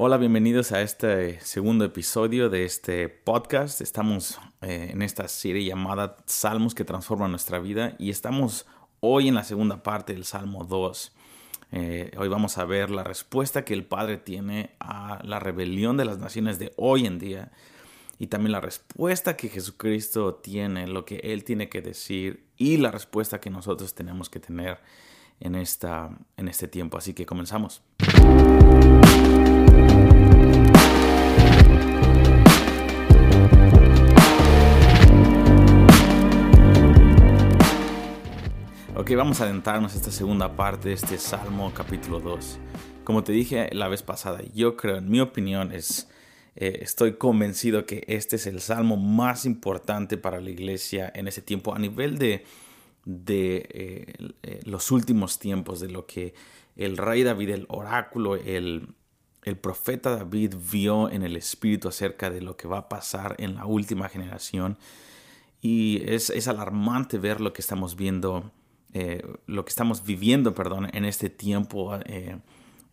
Hola, bienvenidos a este segundo episodio de este podcast. Estamos eh, en esta serie llamada Salmos que transforman nuestra vida y estamos hoy en la segunda parte del Salmo 2. Eh, hoy vamos a ver la respuesta que el Padre tiene a la rebelión de las naciones de hoy en día y también la respuesta que Jesucristo tiene, lo que Él tiene que decir y la respuesta que nosotros tenemos que tener en, esta, en este tiempo. Así que comenzamos. Ok, vamos a adentrarnos a esta segunda parte de este Salmo capítulo 2. Como te dije la vez pasada, yo creo, en mi opinión, es, eh, estoy convencido que este es el Salmo más importante para la iglesia en ese tiempo a nivel de, de eh, eh, los últimos tiempos, de lo que el rey David, el oráculo, el, el profeta David vio en el Espíritu acerca de lo que va a pasar en la última generación. Y es, es alarmante ver lo que estamos viendo eh, lo que estamos viviendo, perdón, en este tiempo, eh,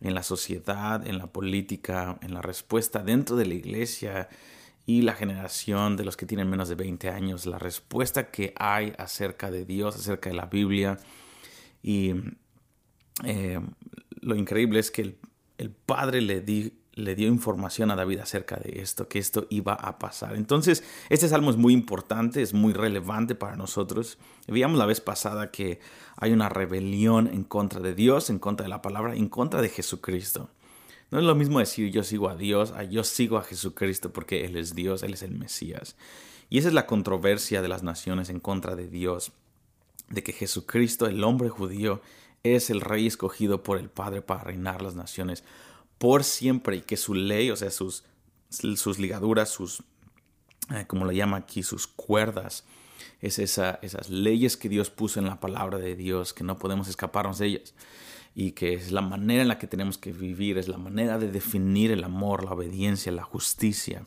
en la sociedad, en la política, en la respuesta dentro de la iglesia y la generación de los que tienen menos de 20 años, la respuesta que hay acerca de Dios, acerca de la Biblia. Y eh, lo increíble es que el, el Padre le, di, le dio información a David acerca de esto, que esto iba a pasar. Entonces, este salmo es muy importante, es muy relevante para nosotros. Veíamos la vez pasada que hay una rebelión en contra de Dios, en contra de la palabra, en contra de Jesucristo. No es lo mismo decir yo sigo a Dios, a yo sigo a Jesucristo porque Él es Dios, Él es el Mesías. Y esa es la controversia de las naciones en contra de Dios, de que Jesucristo, el hombre judío, es el rey escogido por el Padre para reinar las naciones por siempre y que su ley, o sea, sus, sus ligaduras, sus, eh, como lo llama aquí, sus cuerdas, es esa, esas leyes que Dios puso en la palabra de Dios, que no podemos escaparnos de ellas y que es la manera en la que tenemos que vivir, es la manera de definir el amor, la obediencia, la justicia.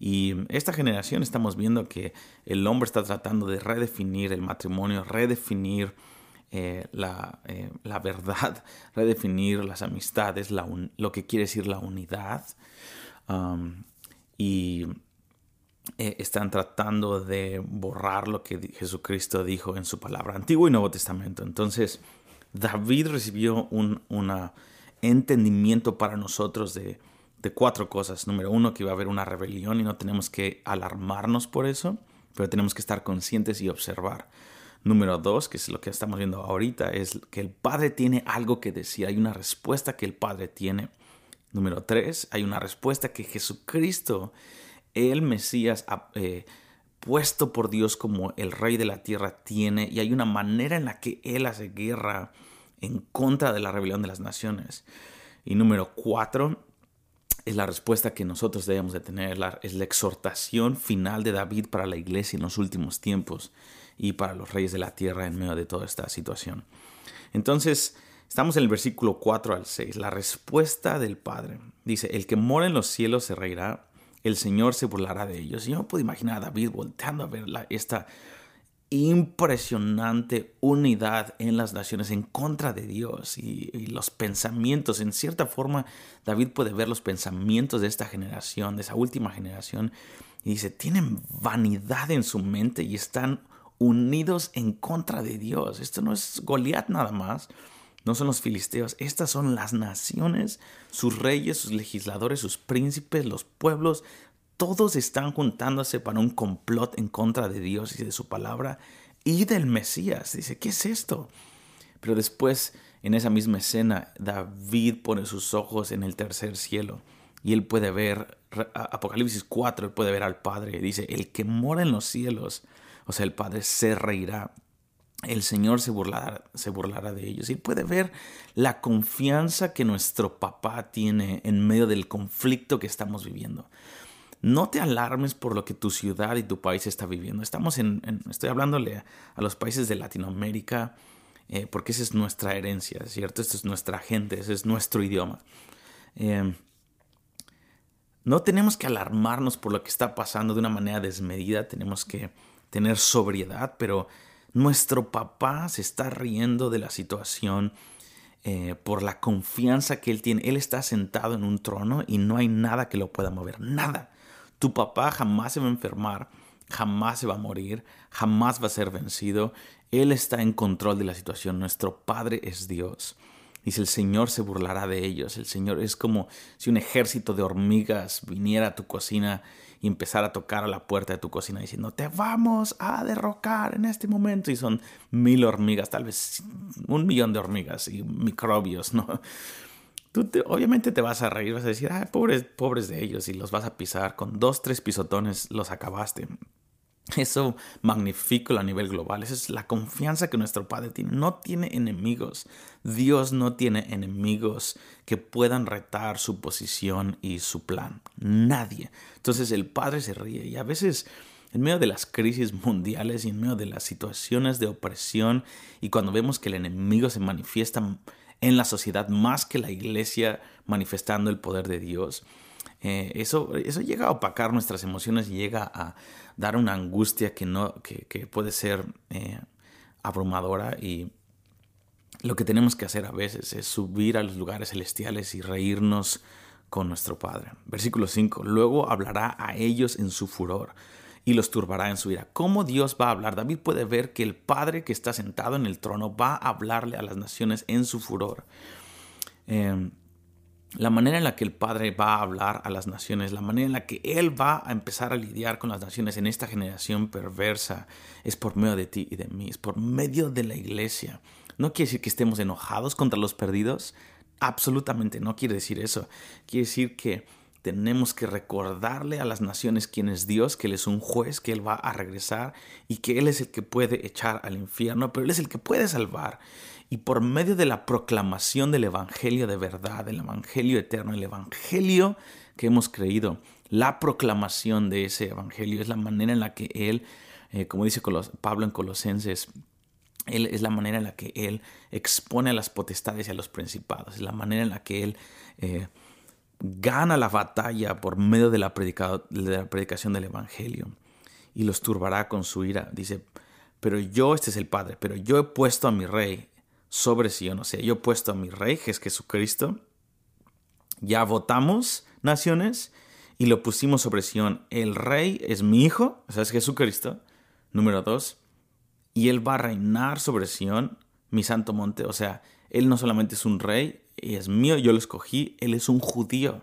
Y esta generación estamos viendo que el hombre está tratando de redefinir el matrimonio, redefinir eh, la, eh, la, verdad, redefinir las amistades, lo que quiere decir la unidad. Um, y eh, están tratando de borrar lo que Jesucristo dijo en su palabra, Antiguo y Nuevo Testamento. Entonces, David recibió un entendimiento para nosotros de, de cuatro cosas. Número uno, que iba a haber una rebelión y no tenemos que alarmarnos por eso, pero tenemos que estar conscientes y observar. Número dos, que es lo que estamos viendo ahorita, es que el Padre tiene algo que decir, hay una respuesta que el Padre tiene. Número tres, hay una respuesta que Jesucristo, el Mesías, eh, puesto por Dios como el Rey de la tierra, tiene, y hay una manera en la que Él hace guerra en contra de la rebelión de las naciones. Y número cuatro, es la respuesta que nosotros debemos de tener, es la exhortación final de David para la iglesia en los últimos tiempos y para los reyes de la tierra en medio de toda esta situación. Entonces, estamos en el versículo 4 al 6, la respuesta del Padre. Dice, el que mora en los cielos se reirá, el Señor se burlará de ellos. Y yo me puedo imaginar a David volteando a ver esta impresionante unidad en las naciones en contra de Dios y, los pensamientos. En cierta forma, David puede ver los pensamientos de esta generación, de esa última generación, y dice, tienen vanidad en su mente y están unidos en contra de Dios. Esto no es Goliat nada más, no son los filisteos, estas son las naciones, sus reyes, sus legisladores, sus príncipes, los pueblos, todos están juntándose para un complot en contra de Dios y de su palabra y del Mesías. Dice, ¿qué es esto? Pero después, en esa misma escena, David pone sus ojos en el tercer cielo y él puede ver, Apocalipsis 4, él puede ver al Padre. Dice, el que mora en los cielos o sea, el Padre se reirá. El Señor se burlará, se burlará de ellos. Y puede ver la confianza que nuestro papá tiene en medio del conflicto que estamos viviendo. No te alarmes por lo que tu ciudad y tu país está viviendo. Estamos en, estoy hablándole a, los países de Latinoamérica, eh, porque esa es nuestra herencia, ¿cierto? Esta es nuestra gente, ese es nuestro idioma. Eh, no tenemos que alarmarnos por lo que está pasando de una manera desmedida, tenemos que tener sobriedad, pero nuestro papá se está riendo de la situación. eh, por la confianza que Él tiene. Él está sentado en un trono y no hay nada que lo pueda mover, nada. Tu papá jamás se va a enfermar, jamás se va a morir, jamás va a ser vencido. Él está en control de la situación. Nuestro Padre es Dios. Dice, el Señor se burlará de ellos. El Señor es como si un ejército de hormigas viniera a tu cocina y empezara a tocar a la puerta de tu cocina diciendo, te vamos a derrocar en este momento. Y son mil hormigas, tal vez un millón de hormigas y microbios, ¿no? Tú obviamente te vas a reír, vas a decir, ah, pobres, pobres de ellos, y los vas a pisar. Con dos, tres pisotones los acabaste. Eso magnifico a nivel global. Esa es la confianza que nuestro Padre tiene. No tiene enemigos. Dios no tiene enemigos que puedan retar su posición y su plan. Nadie. Entonces el Padre se ríe y a veces en medio de las crisis mundiales y en medio de las situaciones de opresión y cuando vemos que el enemigo se manifiesta en la sociedad más que la iglesia manifestando el poder de Dios, eh, eso, eso llega a opacar nuestras emociones y llega a dar una angustia que, no, que, puede ser eh, abrumadora y lo que tenemos que hacer a veces es subir a los lugares celestiales y reírnos con nuestro Padre. Versículo 5. Luego hablará a ellos en su furor y los turbará en su ira. ¿Cómo Dios va a hablar? David puede ver que el Padre que está sentado en el trono va a hablarle a las naciones en su furor. Eh, la manera en la que el Padre va a hablar a las naciones, la manera en la que Él va a empezar a lidiar con las naciones en esta generación perversa, es por medio de ti y de mí, es por medio de la iglesia. No quiere decir que estemos enojados contra los perdidos, absolutamente no quiere decir eso. Quiere decir que tenemos que recordarle a las naciones quién es Dios, que Él es un juez, que Él va a regresar y que Él es el que puede echar al infierno, pero Él es el que puede salvar. Y por medio de la proclamación del Evangelio de verdad, del Evangelio eterno, el Evangelio que hemos creído, la proclamación de ese Evangelio es la manera en la que Él, eh, como dice Pablo en Colosenses, él, es la manera en la que Él expone a las potestades y a los principados, es la manera en la que Él eh, gana la batalla por medio de la, de la predicación del Evangelio y los turbará con su ira. Dice, pero yo, este es el Padre, pero yo he puesto a mi rey sobre Sion. O sea, yo he puesto a mi rey, que es Jesucristo. Ya votamos naciones y lo pusimos sobre Sion. El rey es mi hijo, o sea, es Jesucristo. Número dos. Y él va a reinar sobre Sion, mi santo monte. O sea, él no solamente es un rey, es mío, yo lo escogí, él es un judío.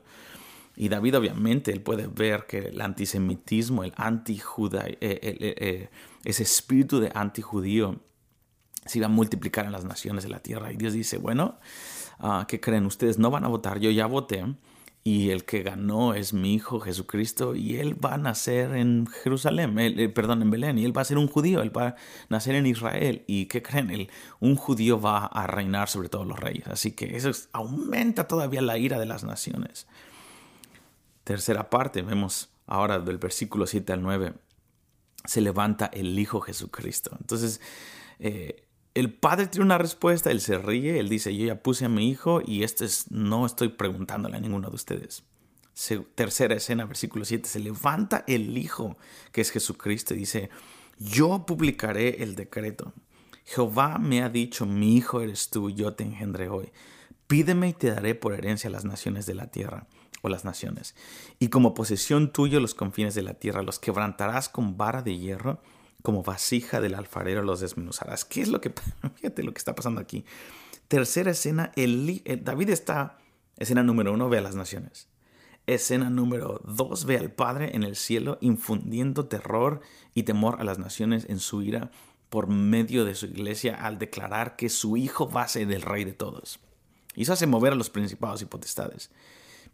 Y David obviamente, él puede ver que el antisemitismo, el antijudá, eh, eh, eh, ese espíritu de antijudío se iba a multiplicar en las naciones de la tierra. Y Dios dice, bueno, uh, ¿qué creen? Ustedes no van a votar, yo ya voté. Y el que ganó es mi hijo Jesucristo y él va a nacer en Jerusalén, eh, perdón, en Belén, y él va a ser un judío, él va a nacer en Israel. ¿Y qué creen? Él, un judío va a reinar sobre todos los reyes. Así que eso aumenta todavía la ira de las naciones. Tercera parte, vemos ahora del versículo 7 al 9, se levanta el Hijo Jesucristo. Entonces, eh, el padre tiene una respuesta, él se ríe, él dice, yo ya puse a mi hijo y esto es, no estoy preguntándole a ninguno de ustedes. tercera escena, versículo 7, se levanta el hijo, que es Jesucristo, y dice, yo publicaré el decreto. Jehová me ha dicho, mi hijo eres tú, yo te engendré hoy. Pídeme y te daré por herencia las naciones de la tierra o las naciones. Y como posesión tuyo los confines de la tierra, los quebrantarás con vara de hierro como vasija del alfarero los desmenuzarás. ¿Qué es lo que, fíjate lo que está pasando aquí? Tercera escena, el, David está, escena número uno, ve a las naciones. Escena número dos, ve al Padre en el cielo infundiendo terror y temor a las naciones en su ira por medio de su iglesia al declarar que su hijo va a ser el rey de todos. Eso hace mover a los principados y potestades.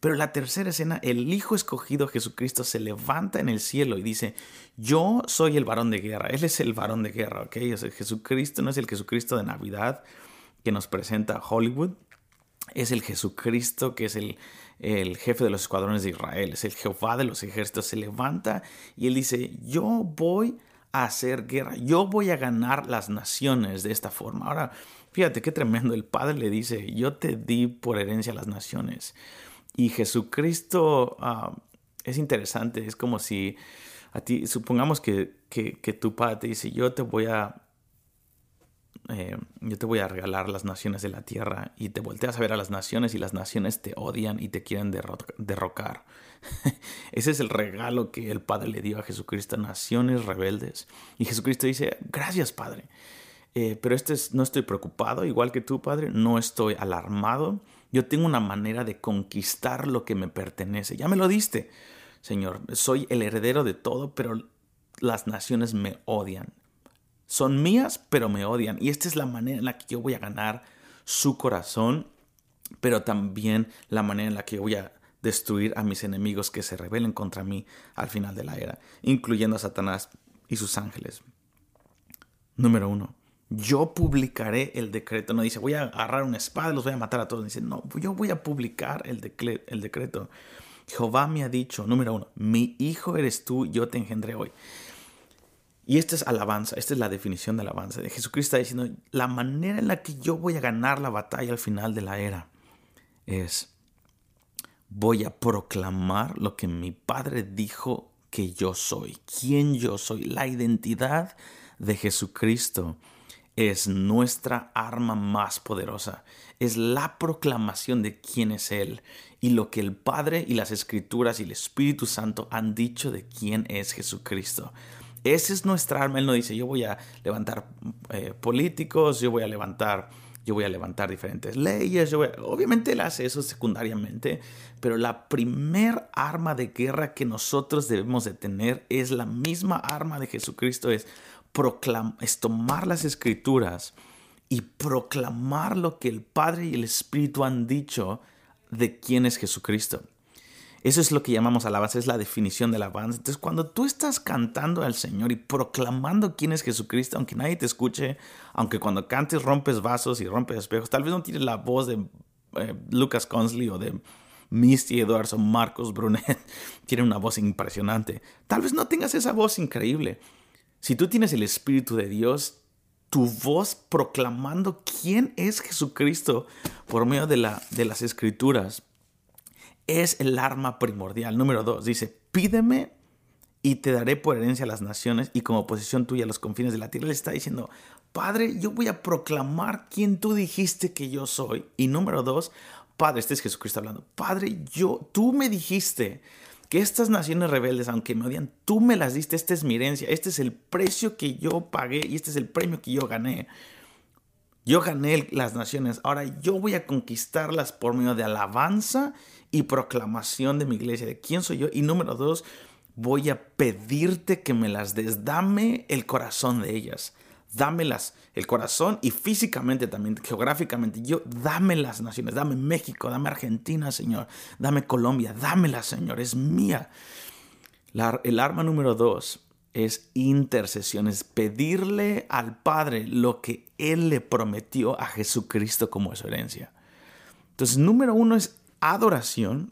Pero la tercera escena, el Hijo escogido Jesucristo se levanta en el cielo y dice, yo soy el varón de guerra, Él es el varón de guerra, ¿ok? Jesucristo no es el Jesucristo de Navidad que nos presenta Hollywood, es el Jesucristo que es el, el jefe de los escuadrones de Israel, es el Jehová de los ejércitos, se levanta y Él dice, yo voy a hacer guerra, yo voy a ganar las naciones de esta forma. Ahora, fíjate qué tremendo, el Padre le dice, yo te di por herencia las naciones. Y Jesucristo ah, es interesante, es como si a ti, supongamos que, que, tu padre te dice, yo te voy a, eh, yo te voy a regalar las naciones de la tierra y te volteas a ver a las naciones y las naciones te odian y te quieren derrocar. Ese es el regalo que el Padre le dio a Jesucristo, naciones rebeldes. Y Jesucristo dice, gracias Padre. Eh, pero este es, no estoy preocupado, igual que tú, Padre, no estoy alarmado. Yo tengo una manera de conquistar lo que me pertenece. Ya me lo diste, Señor. Soy el heredero de todo, pero las naciones me odian. Son mías, pero me odian. Y esta es la manera en la que yo voy a ganar su corazón, pero también la manera en la que voy a destruir a mis enemigos que se rebelen contra mí al final de la era, incluyendo a Satanás y sus ángeles. Número uno, yo publicaré el decreto. No dice, voy a agarrar una espada y los voy a matar a todos. Dice, no, yo voy a publicar el, decreto. Jehová me ha dicho, número uno, mi hijo eres tú, yo te engendré hoy. Y esta es alabanza, esta es la definición de alabanza. De Jesucristo está diciendo, la manera en la que yo voy a ganar la batalla al final de la era es, voy a proclamar lo que mi Padre dijo que yo soy, quién yo soy, la identidad de Jesucristo es nuestra arma más poderosa. Es la proclamación de quién es Él y lo que el Padre y las Escrituras y el Espíritu Santo han dicho de quién es Jesucristo. Esa es nuestra arma. Él no dice, yo voy a levantar eh, políticos, yo voy a levantar, yo voy a levantar diferentes leyes. Obviamente él hace eso secundariamente, pero la primer arma de guerra que nosotros debemos de tener es la misma arma de Jesucristo, es, es tomar las escrituras y proclamar lo que el Padre y el Espíritu han dicho de quién es Jesucristo. Eso es lo que llamamos alabanza, es la definición de alabanza. Entonces, cuando tú estás cantando al Señor y proclamando quién es Jesucristo, aunque nadie te escuche, aunque cuando cantes rompes vasos y rompes espejos, tal vez no tienes la voz de eh, Lucas Consley o de Misty Edwards o Marcos Brunet, tiene una voz impresionante. Tal vez no tengas esa voz increíble. Si tú tienes el Espíritu de Dios, tu voz proclamando quién es Jesucristo por medio de, la, de las escrituras es el arma primordial. Número dos, dice, pídeme y te daré por herencia a las naciones y como posición tuya a los confines de la tierra. Le está diciendo, Padre, yo voy a proclamar quién tú dijiste que yo soy. Y número dos, Padre, este es Jesucristo hablando, Padre, yo, tú me dijiste que estas naciones rebeldes, aunque me odian, tú me las diste, esta es mi herencia, este es el precio que yo pagué y este es el premio que yo gané. Yo gané las naciones, ahora yo voy a conquistarlas por medio de alabanza y proclamación de mi iglesia, de quién soy yo. Y número dos, voy a pedirte que me las des, dame el corazón de ellas, dámelas el corazón y físicamente también, geográficamente, yo dame las naciones, dame México, dame Argentina, Señor, dame Colombia, dámela, Señor, es mía. el arma número dos es intercesión, es pedirle al Padre lo que Él le prometió a Jesucristo como su herencia. Entonces, número uno es adoración.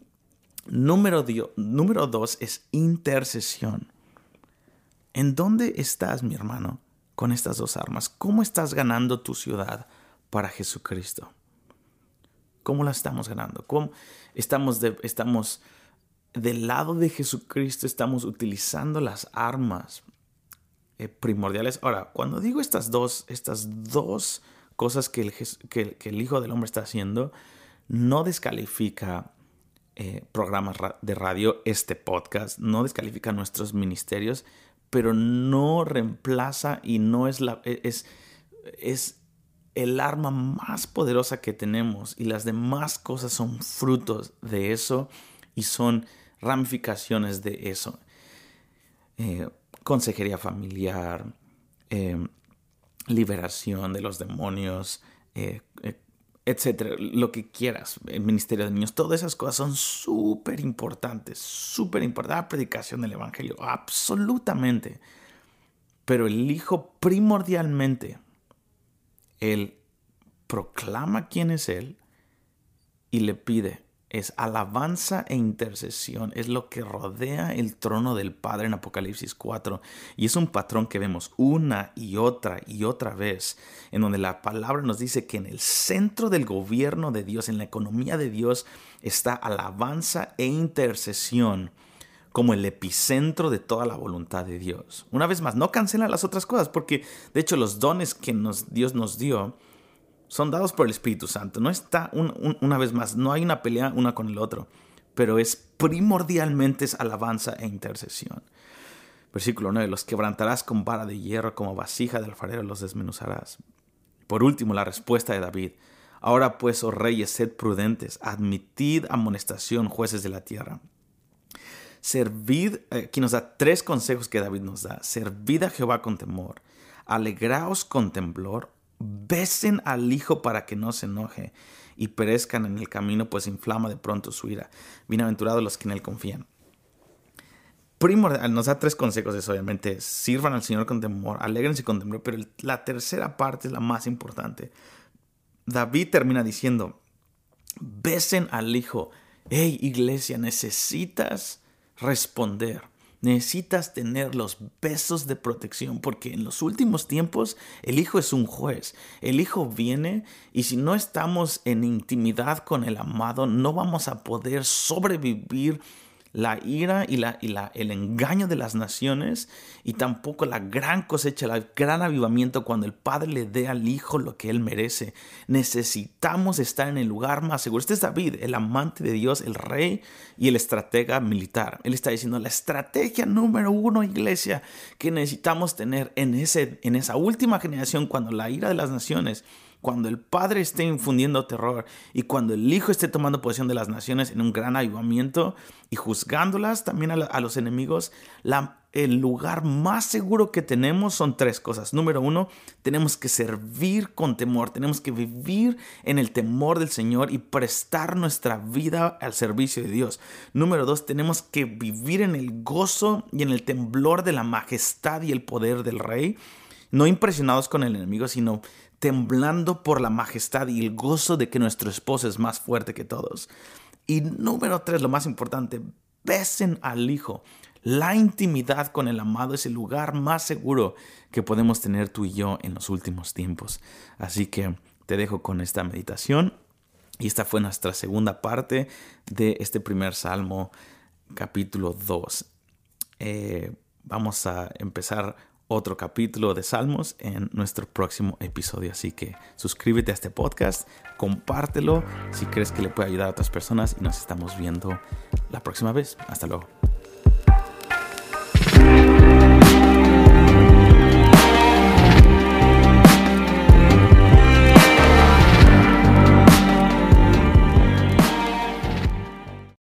Número, número dos es intercesión. ¿En dónde estás, mi hermano, con estas dos armas? ¿Cómo estás ganando tu ciudad para Jesucristo? ¿Cómo la estamos ganando? ¿Cómo estamos, estamos del lado de Jesucristo? ¿Estamos utilizando las armas eh, primordiales? Ahora, cuando digo estas dos, estas dos cosas que el, que el Hijo del Hombre está haciendo, no descalifica eh, programas de radio, este podcast, no descalifica nuestros ministerios, pero no reemplaza y no es la e, es, es el arma más poderosa que tenemos y las demás cosas son frutos de eso y son ramificaciones de eso. Eh, consejería familiar, eh, liberación de los demonios, etcétera, lo que quieras, el ministerio de niños, todas esas cosas son súper importantes, súper importantes. La predicación del Evangelio, absolutamente. Pero el Hijo primordialmente, Él proclama quién es Él y le pide, es alabanza e intercesión, es lo que rodea el trono del Padre en Apocalipsis 4. Y es un patrón que vemos una y otra y otra vez, en donde la palabra nos dice que en el centro del gobierno de Dios, en la economía de Dios, está alabanza e intercesión como el epicentro de toda la voluntad de Dios. Una vez más, no cancela las otras cosas, porque de hecho los dones que Dios nos dio son dados por el Espíritu Santo. No está, una vez más, no hay una pelea una con el otro, pero es primordialmente es alabanza e intercesión. Versículo 9, los quebrantarás con vara de hierro, como vasija de alfarero los desmenuzarás. Por último, la respuesta de David. Ahora pues, oh reyes, sed prudentes, admitid amonestación, jueces de la tierra. Servid, eh, aquí nos da tres consejos que David nos da. Servid a Jehová con temor, alegraos con temblor, besen al Hijo para que no se enoje y perezcan en el camino, pues inflama de pronto su ira. Bienaventurados los que en él confían. Primordial, nos da tres consejos, es obviamente, sirvan al Señor con temor, alegrense con temor, pero la tercera parte es la más importante. David termina diciendo, besen al Hijo. Hey, iglesia, necesitas responder. Necesitas tener los besos de protección porque en los últimos tiempos el Hijo es un juez. El Hijo viene y si no estamos en intimidad con el amado no vamos a poder sobrevivir la ira y, la, y la, el engaño de las naciones y tampoco la gran cosecha, el gran avivamiento cuando el Padre le dé al Hijo lo que Él merece. Necesitamos estar en el lugar más seguro. Este es David, el amante de Dios, el rey y el estratega militar. Él está diciendo la estrategia número uno, iglesia, que necesitamos tener en, ese, en esa última generación cuando la ira de las naciones cuando el Padre esté infundiendo terror y cuando el Hijo esté tomando posesión de las naciones en un gran avivamiento y juzgándolas también a, los enemigos, el lugar más seguro que tenemos son tres cosas. Número uno, tenemos que servir con temor, tenemos que vivir en el temor del Señor y prestar nuestra vida al servicio de Dios. Número dos, tenemos que vivir en el gozo y en el temblor de la majestad y el poder del Rey no impresionados con el enemigo, sino temblando por la majestad y el gozo de que nuestro esposo es más fuerte que todos. Y número tres, lo más importante, besen al Hijo. La intimidad con el amado es el lugar más seguro que podemos tener tú y yo en los últimos tiempos. Así que te dejo con esta meditación. Y esta fue nuestra segunda parte de este primer Salmo, capítulo 2. Eh, vamos a empezar otro capítulo de Salmos en nuestro próximo episodio. Así que suscríbete a este podcast, compártelo si crees que le puede ayudar a otras personas y nos estamos viendo la próxima vez. Hasta luego.